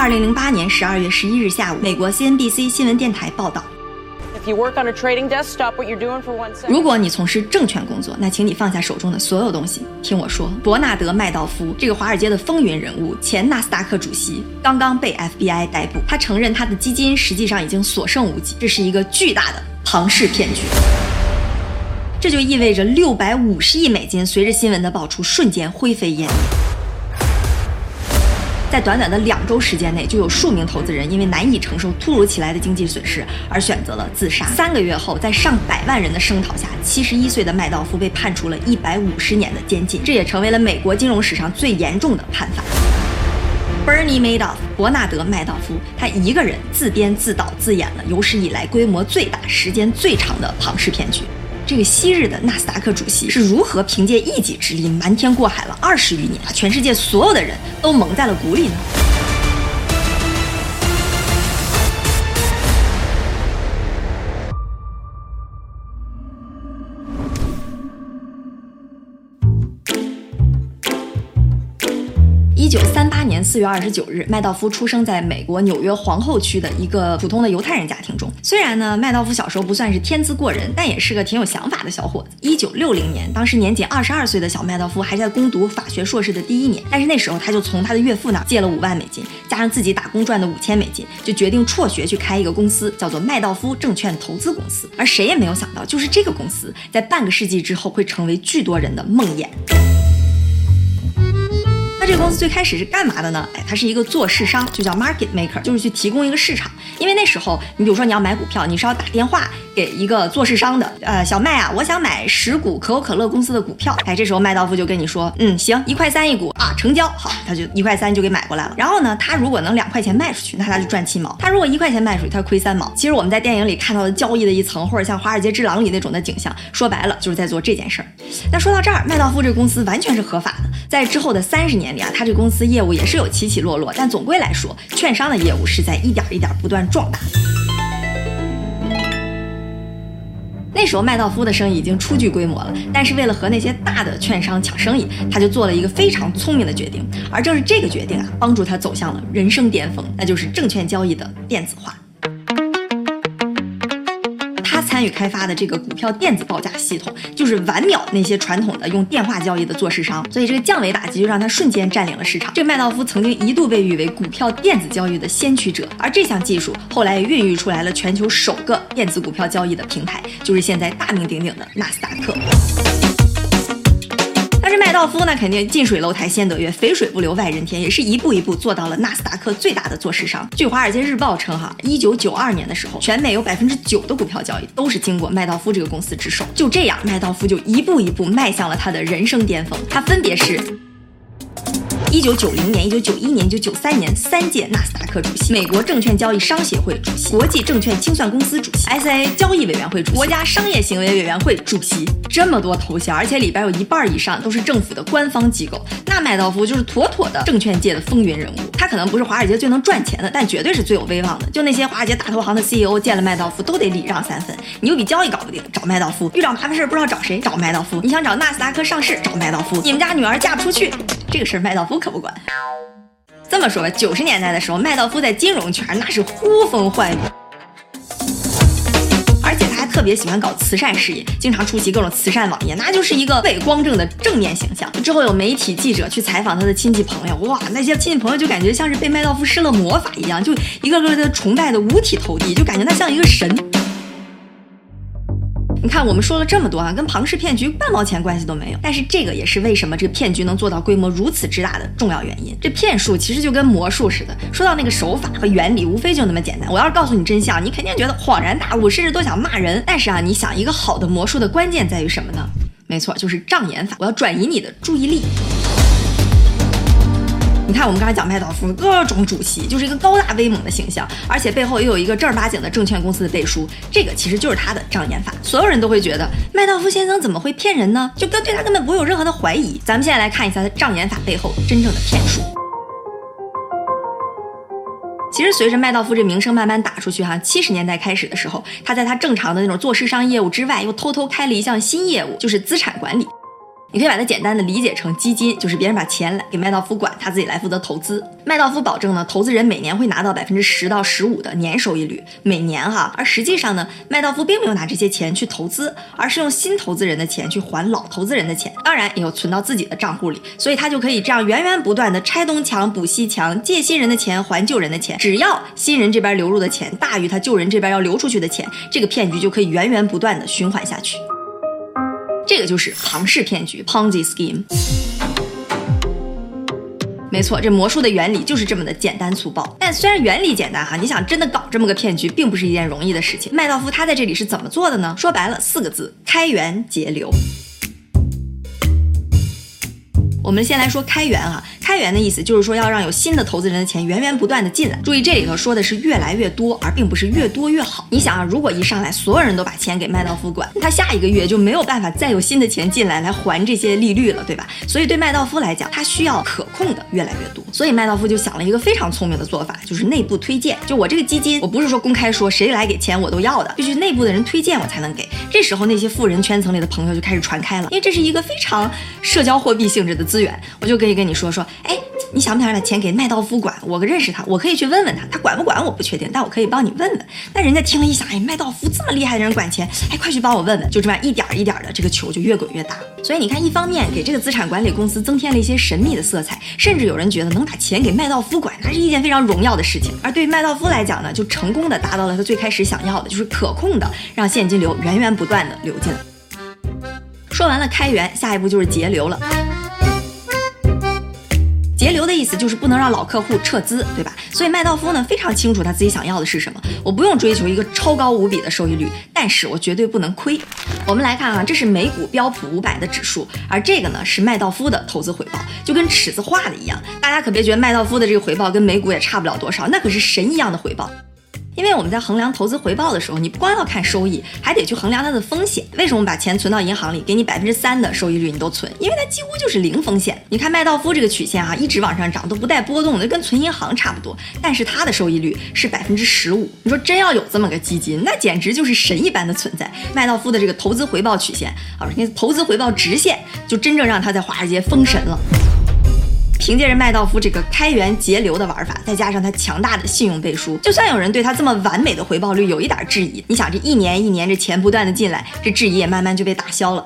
二零零八年十二月十一日下午，美国 CNBC 新闻电台报道。如果你从事证券工作，那请你放下手中的所有东西，听我说。伯纳德·麦道夫这个华尔街的风云人物，前纳斯达克主席，刚刚被 FBI 逮捕。他承认他的基金实际上已经所剩无几，这是一个巨大的庞氏骗局。这就意味着六百五十亿美金随着新闻的爆出瞬间灰飞烟灭。在短短的两周时间内，就有数名投资人因为难以承受突如其来的经济损失而选择了自杀。三个月后，在上百万人的声讨下，七十一岁的麦道夫被判处了一百五十年的监禁，这也成为了美国金融史上最严重的判罚。Bernie Madoff，伯纳德·麦道夫，他一个人自编自导自演了有史以来规模最大、时间最长的庞氏骗局。这个昔日的纳斯达克主席是如何凭借一己之力瞒天过海了二十余年，把全世界所有的人都蒙在了鼓里呢？四月二十九日，麦道夫出生在美国纽约皇后区的一个普通的犹太人家庭中。虽然呢，麦道夫小时候不算是天资过人，但也是个挺有想法的小伙子。一九六零年，当时年仅二十二岁的小麦道夫还在攻读法学硕士的第一年，但是那时候他就从他的岳父那儿借了五万美金，加上自己打工赚的五千美金，就决定辍学去开一个公司，叫做麦道夫证券投资公司。而谁也没有想到，就是这个公司在半个世纪之后会成为巨多人的梦魇。这个公司最开始是干嘛的呢？哎，它是一个做市商，就叫 market maker，就是去提供一个市场。因为那时候，你比如说你要买股票，你是要打电话给一个做市商的，呃，小麦啊，我想买十股可口可乐公司的股票。哎，这时候麦道夫就跟你说，嗯，行，一块三一股啊，成交。好，他就一块三就给买过来了。然后呢，他如果能两块钱卖出去，那他就赚七毛；他如果一块钱卖出去，他亏三毛。其实我们在电影里看到的交易的一层，或者像《华尔街之狼》里那种的景象，说白了就是在做这件事儿。那说到这儿，麦道夫这个公司完全是合法的。在之后的三十年里啊，他这公司业务也是有起起落落，但总归来说，券商的业务是在一点一点不断壮大。那时候麦道夫的生意已经初具规模了，但是为了和那些大的券商抢生意，他就做了一个非常聪明的决定，而正是这个决定啊，帮助他走向了人生巅峰，那就是证券交易的电子化。参与开发的这个股票电子报价系统，就是完秒那些传统的用电话交易的做市商，所以这个降维打击就让他瞬间占领了市场。这个麦道夫曾经一度被誉为股票电子交易的先驱者，而这项技术后来也孕育出来了全球首个电子股票交易的平台，就是现在大名鼎鼎的纳斯达克。但是麦道夫呢，肯定近水楼台先得月，肥水不流外人田，也是一步一步做到了纳斯达克最大的做市商。据《华尔街日报》称，哈，一九九二年的时候，全美有百分之九的股票交易都是经过麦道夫这个公司之手。就这样，麦道夫就一步一步迈向了他的人生巅峰。他分别是。一九九零年、一九九一年、一九九三年三届纳斯达克主席，美国证券交易商协会主席，国际证券清算公司主席，SIA 交易委员会主席，国家商业行为委员会主席，这么多头衔，而且里边有一半以上都是政府的官方机构。那麦道夫就是妥妥的证券界的风云人物。他可能不是华尔街最能赚钱的，但绝对是最有威望的。就那些华尔街大投行的 CEO 见了麦道夫都得礼让三分。你有笔交易搞不定，找麦道夫；遇到麻烦事不知道找谁，找麦道夫。你想找纳斯达克上市，找麦道夫。你们家女儿嫁不出去，这个事儿麦道夫。可不管。这么说吧，九十年代的时候，麦道夫在金融圈那是呼风唤雨，而且他还特别喜欢搞慈善事业，经常出席各种慈善晚宴，那就是一个伟光正的正面形象。之后有媒体记者去采访他的亲戚朋友，哇，那些亲戚朋友就感觉像是被麦道夫施了魔法一样，就一个个的崇拜的五体投地，就感觉他像一个神。你看，我们说了这么多啊，跟庞氏骗局半毛钱关系都没有。但是这个也是为什么这个骗局能做到规模如此之大的重要原因。这骗术其实就跟魔术似的，说到那个手法和原理，无非就那么简单。我要是告诉你真相，你肯定觉得恍然大悟，甚至都想骂人。但是啊，你想一个好的魔术的关键在于什么呢？没错，就是障眼法。我要转移你的注意力。你看，我们刚才讲麦道夫各种主席，就是一个高大威猛的形象，而且背后又有一个正儿八经的证券公司的背书，这个其实就是他的障眼法。所有人都会觉得麦道夫先生怎么会骗人呢？就跟对他根本不会有任何的怀疑。咱们现在来看一下他障眼法背后真正的骗术。其实随着麦道夫这名声慢慢打出去，哈，七十年代开始的时候，他在他正常的那种做市商业务之外，又偷偷开了一项新业务，就是资产管理。你可以把它简单的理解成基金，就是别人把钱来给麦道夫管，他自己来负责投资。麦道夫保证呢，投资人每年会拿到百分之十到十五的年收益率，每年哈。而实际上呢，麦道夫并没有拿这些钱去投资，而是用新投资人的钱去还老投资人的钱，当然也有存到自己的账户里，所以他就可以这样源源不断的拆东墙补西墙，借新人的钱还旧人的钱。只要新人这边流入的钱大于他旧人这边要流出去的钱，这个骗局就可以源源不断的循环下去。这个就是庞氏骗局 （Ponzi scheme）。没错，这魔术的原理就是这么的简单粗暴。但虽然原理简单哈，你想真的搞这么个骗局，并不是一件容易的事情。麦道夫他在这里是怎么做的呢？说白了，四个字：开源节流。我们先来说开源啊，开源的意思就是说要让有新的投资人的钱源源不断的进来。注意这里头说的是越来越多，而并不是越多越好。你想啊，如果一上来所有人都把钱给麦道夫管，他下一个月就没有办法再有新的钱进来来还这些利率了，对吧？所以对麦道夫来讲，他需要可控的越来越多。所以麦道夫就想了一个非常聪明的做法，就是内部推荐。就我这个基金，我不是说公开说谁来给钱我都要的，必须内部的人推荐我才能给。这时候那些富人圈层里的朋友就开始传开了，因为这是一个非常社交货币性质的资资源，我就可以跟你说说，哎。你想不想把钱给麦道夫管？我认识他，我可以去问问他，他管不管我不确定，但我可以帮你问问。那人家听了一想，哎，麦道夫这么厉害的人管钱，哎，快去帮我问问。就这么一点一点的，这个球就越滚越大。所以你看，一方面给这个资产管理公司增添了一些神秘的色彩，甚至有人觉得能把钱给麦道夫管，那是一件非常荣耀的事情。而对于麦道夫来讲呢，就成功的达到了他最开始想要的，就是可控的让现金流源源不断的流进来。说完了开源，下一步就是节流了。节流的意思就是不能让老客户撤资，对吧？所以麦道夫呢非常清楚他自己想要的是什么。我不用追求一个超高无比的收益率，但是我绝对不能亏。我们来看啊，这是美股标普五百的指数，而这个呢是麦道夫的投资回报，就跟尺子画的一样。大家可别觉得麦道夫的这个回报跟美股也差不了多少，那可是神一样的回报。因为我们在衡量投资回报的时候，你不光要看收益，还得去衡量它的风险。为什么把钱存到银行里，给你百分之三的收益率你都存？因为它几乎就是零风险。你看麦道夫这个曲线啊，一直往上涨都不带波动的，跟存银行差不多。但是它的收益率是百分之十五。你说真要有这么个基金，那简直就是神一般的存在。麦道夫的这个投资回报曲线啊，那投资回报直线，就真正让他在华尔街封神了。凭借着麦道夫这个开源节流的玩法，再加上他强大的信用背书，就算有人对他这么完美的回报率有一点质疑，你想这一年一年这钱不断的进来，这质疑也慢慢就被打消了。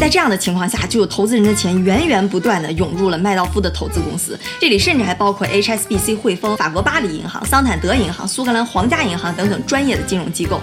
在这样的情况下，就有投资人的钱源源不断的涌入了麦道夫的投资公司，这里甚至还包括 HSBC 汇丰、法国巴黎银行、桑坦德银行、苏格兰皇家银行等等专业的金融机构。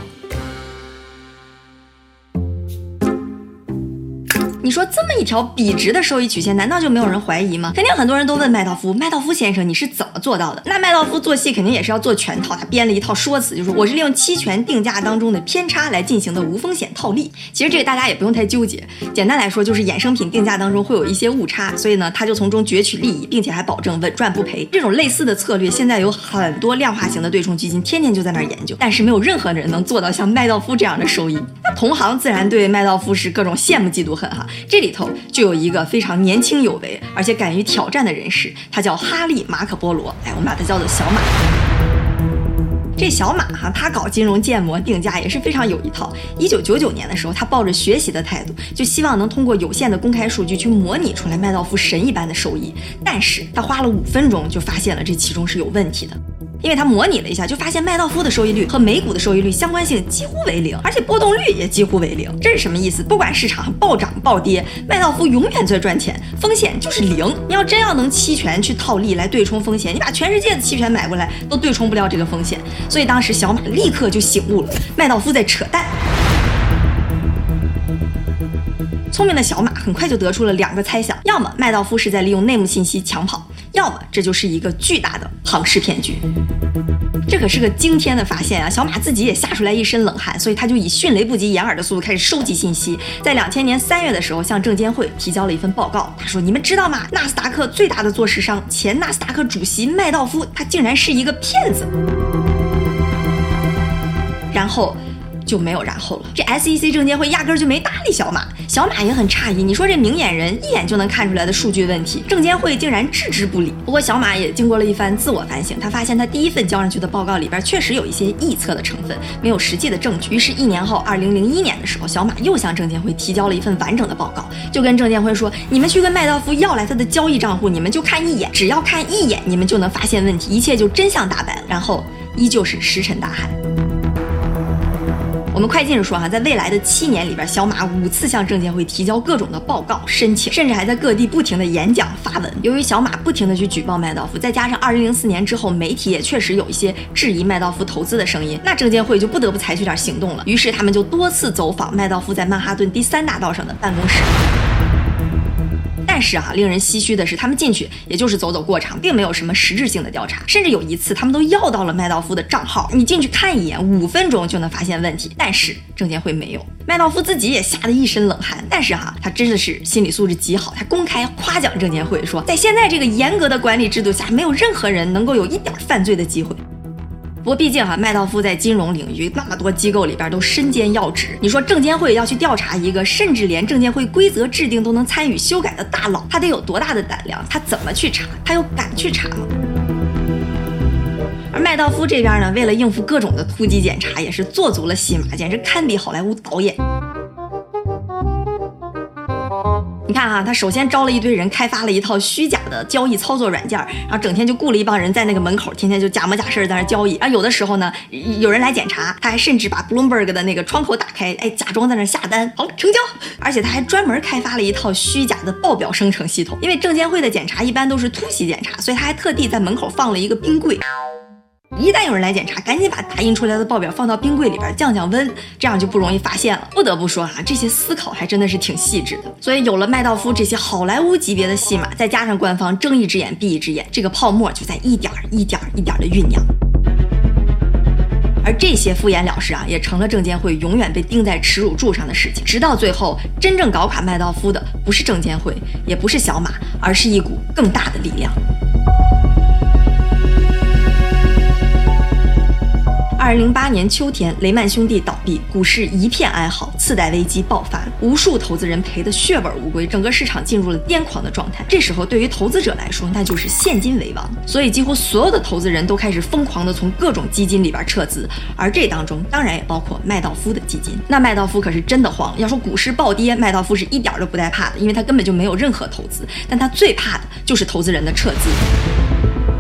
说这么一条笔直的收益曲线，难道就没有人怀疑吗？肯定很多人都问麦道夫，麦道夫先生，你是怎么做到的？那麦道夫做戏肯定也是要做全套，他编了一套说辞，就是我是利用期权定价当中的偏差来进行的无风险套利。其实这个大家也不用太纠结，简单来说就是衍生品定价当中会有一些误差，所以呢他就从中攫取利益，并且还保证稳赚不赔。这种类似的策略，现在有很多量化型的对冲基金天天就在那儿研究，但是没有任何人能做到像麦道夫这样的收益。同行自然对麦道夫是各种羡慕嫉妒恨哈。这里头就有一个非常年轻有为，而且敢于挑战的人士，他叫哈利·马可波罗。哎，我们把他叫做小马。这小马哈，他搞金融建模定价也是非常有一套。一九九九年的时候，他抱着学习的态度，就希望能通过有限的公开数据去模拟出来麦道夫神一般的收益。但是他花了五分钟就发现了这其中是有问题的。因为他模拟了一下，就发现麦道夫的收益率和美股的收益率相关性几乎为零，而且波动率也几乎为零。这是什么意思？不管市场暴涨暴跌，麦道夫永远在赚钱，风险就是零。你要真要能期权去套利来对冲风险，你把全世界的期权买过来都对冲不了这个风险。所以当时小马立刻就醒悟了，麦道夫在扯淡。聪明的小马很快就得出了两个猜想：要么麦道夫是在利用内幕信息抢跑，要么这就是一个巨大的庞氏骗局。这可是个惊天的发现啊！小马自己也吓出来一身冷汗，所以他就以迅雷不及掩耳的速度开始收集信息。在两千年三月的时候，向证监会提交了一份报告。他说：“你们知道吗？纳斯达克最大的做市商、前纳斯达克主席麦道夫，他竟然是一个骗子。”然后。就没有然后了。这 SEC 证监会压根儿就没搭理小马，小马也很诧异。你说这明眼人一眼就能看出来的数据问题，证监会竟然置之不理。不过小马也经过了一番自我反省，他发现他第一份交上去的报告里边确实有一些臆测的成分，没有实际的证据。于是，一年后，二零零一年的时候，小马又向证监会提交了一份完整的报告，就跟证监会说：“你们去跟麦道夫要来他的交易账户，你们就看一眼，只要看一眼，你们就能发现问题，一切就真相大白。”然后，依旧是石沉大海。我们快进着说哈，在未来的七年里边，小马五次向证监会提交各种的报告申请，甚至还在各地不停的演讲发文。由于小马不停的去举报麦道夫，再加上二零零四年之后，媒体也确实有一些质疑麦道夫投资的声音，那证监会就不得不采取点行动了。于是他们就多次走访麦道夫在曼哈顿第三大道上的办公室。但是啊，令人唏嘘的是，他们进去也就是走走过场，并没有什么实质性的调查。甚至有一次，他们都要到了麦道夫的账号，你进去看一眼，五分钟就能发现问题。但是证监会没有，麦道夫自己也吓得一身冷汗。但是哈，他真的是心理素质极好，他公开夸奖证监会说，在现在这个严格的管理制度下，没有任何人能够有一点犯罪的机会。不过毕竟哈，麦道夫在金融领域那么多机构里边都身兼要职。你说证监会要去调查一个甚至连证监会规则制定都能参与修改的大佬，他得有多大的胆量？他怎么去查？他又敢去查吗？而麦道夫这边呢，为了应付各种的突击检查，也是做足了戏码，简直堪比好莱坞导演。你看哈，他首先招了一堆人，开发了一套虚假的交易操作软件，然后整天就雇了一帮人在那个门口，天天就假模假式在那交易。然后有的时候呢，有人来检查，他还甚至把 Bloomberg 的那个窗口打开，哎，假装在那下单，好成交。而且他还专门开发了一套虚假的报表生成系统，因为证监会的检查一般都是突袭检查，所以他还特地在门口放了一个冰柜。一旦有人来检查，赶紧把打印出来的报表放到冰柜里边降降温，这样就不容易发现了。不得不说啊，这些思考还真的是挺细致的。所以有了麦道夫这些好莱坞级别的戏码，再加上官方睁一只眼闭一只眼，这个泡沫就在一点一点一点的酝酿。而这些敷衍了事啊，也成了证监会永远被钉在耻辱柱上的事情。直到最后，真正搞垮麦道夫的不是证监会，也不是小马，而是一股更大的力量。二零零八年秋天，雷曼兄弟倒闭，股市一片哀嚎，次贷危机爆发，无数投资人赔得血本无归，整个市场进入了癫狂的状态。这时候，对于投资者来说，那就是现金为王，所以几乎所有的投资人都开始疯狂的从各种基金里边撤资，而这当中当然也包括麦道夫的基金。那麦道夫可是真的慌，要说股市暴跌，麦道夫是一点都不带怕的，因为他根本就没有任何投资，但他最怕的就是投资人的撤资。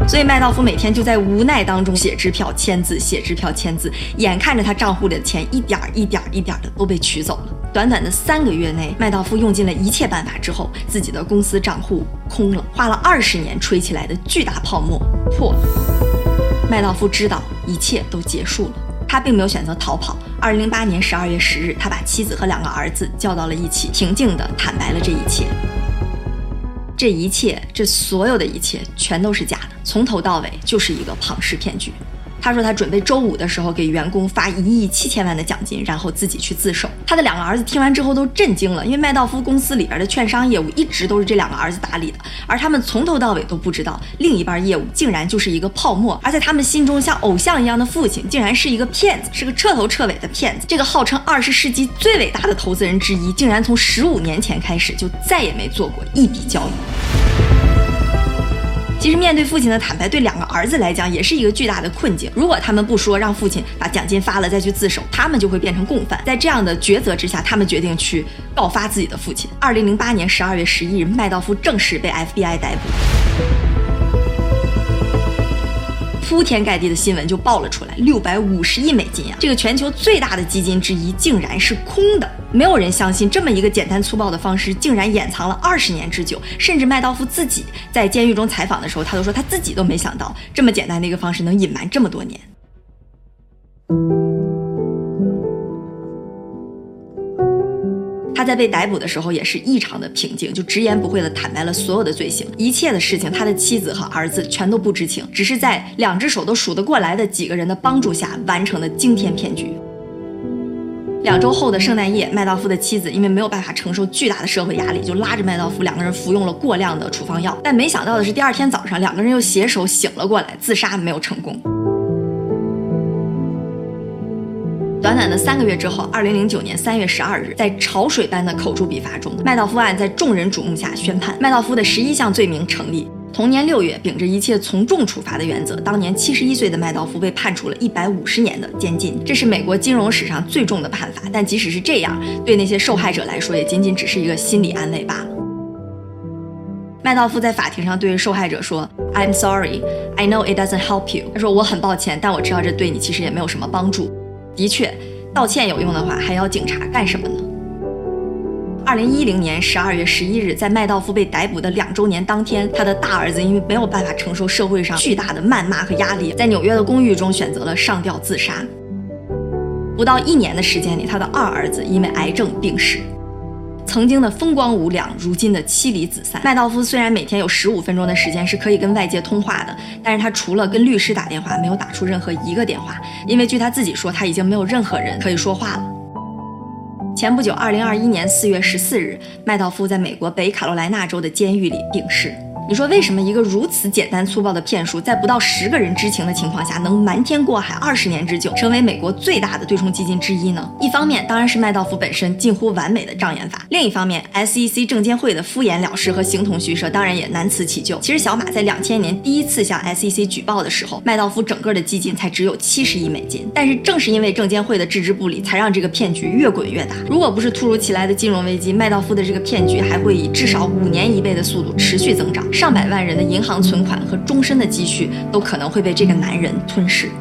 所以麦道夫每天就在无奈当中写支票、签字、写支票、签字，眼看着他账户里的钱一点一点一点的都被取走了。短短的三个月内，麦道夫用尽了一切办法之后，自己的公司账户空了，花了二十年吹起来的巨大泡沫破了。麦道夫知道一切都结束了，他并没有选择逃跑。二零零八年十二月十日，他把妻子和两个儿子叫到了一起，平静地坦白了这一切。这一切，这所有的一切，全都是假的，从头到尾就是一个庞氏骗局。他说他准备周五的时候给员工发一亿七千万的奖金，然后自己去自首。他的两个儿子听完之后都震惊了，因为麦道夫公司里边的券商业务一直都是这两个儿子打理的，而他们从头到尾都不知道另一半业务竟然就是一个泡沫，而在他们心中像偶像一样的父亲竟然是一个骗子，是个彻头彻尾的骗子。这个号称二十世纪最伟大的投资人之一，竟然从十五年前开始就再也没做过一笔交易。其实面对父亲的坦白，对两个儿子来讲也是一个巨大的困境。如果他们不说，让父亲把奖金发了再去自首，他们就会变成共犯。在这样的抉择之下，他们决定去告发自己的父亲。二零零八年十二月十一日，麦道夫正式被 FBI 逮捕。铺天盖地的新闻就爆了出来，六百五十亿美金啊！这个全球最大的基金之一竟然是空的，没有人相信这么一个简单粗暴的方式竟然掩藏了二十年之久。甚至麦道夫自己在监狱中采访的时候，他都说他自己都没想到这么简单的一个方式能隐瞒这么多年。他在被逮捕的时候也是异常的平静，就直言不讳的坦白了所有的罪行，一切的事情他的妻子和儿子全都不知情，只是在两只手都数得过来的几个人的帮助下完成的惊天骗局。两周后的圣诞夜，麦道夫的妻子因为没有办法承受巨大的社会压力，就拉着麦道夫两个人服用了过量的处方药，但没想到的是，第二天早上两个人又携手醒了过来，自杀没有成功。短短的三个月之后，二零零九年三月十二日，在潮水般的口诛笔伐中，麦道夫案在众人瞩目下宣判，麦道夫的十一项罪名成立。同年六月，秉着一切从重处罚的原则，当年七十一岁的麦道夫被判处了一百五十年的监禁，这是美国金融史上最重的判罚。但即使是这样，对那些受害者来说，也仅仅只是一个心理安慰罢了。麦道夫在法庭上对受害者说：“I'm sorry, I know it doesn't help you。”他说：“我很抱歉，但我知道这对你其实也没有什么帮助。”的确，道歉有用的话，还要警察干什么呢？二零一零年十二月十一日，在麦道夫被逮捕的两周年当天，他的大儿子因为没有办法承受社会上巨大的谩骂和压力，在纽约的公寓中选择了上吊自杀。不到一年的时间里，他的二儿子因为癌症病逝。曾经的风光无两，如今的妻离子散。麦道夫虽然每天有十五分钟的时间是可以跟外界通话的，但是他除了跟律师打电话，没有打出任何一个电话，因为据他自己说，他已经没有任何人可以说话了。前不久，二零二一年四月十四日，麦道夫在美国北卡罗来纳州的监狱里病逝。你说为什么一个如此简单粗暴的骗术，在不到十个人知情的情况下，能瞒天过海二十年之久，成为美国最大的对冲基金之一呢？一方面当然是麦道夫本身近乎完美的障眼法，另一方面，SEC 证监会的敷衍了事和形同虚设，当然也难辞其咎。其实小马在两千年第一次向 SEC 举报的时候，麦道夫整个的基金才只有七十亿美金，但是正是因为证监会的置之不理，才让这个骗局越滚越大。如果不是突如其来的金融危机，麦道夫的这个骗局还会以至少五年一倍的速度持续增长。上百万人的银行存款和终身的积蓄都可能会被这个男人吞噬。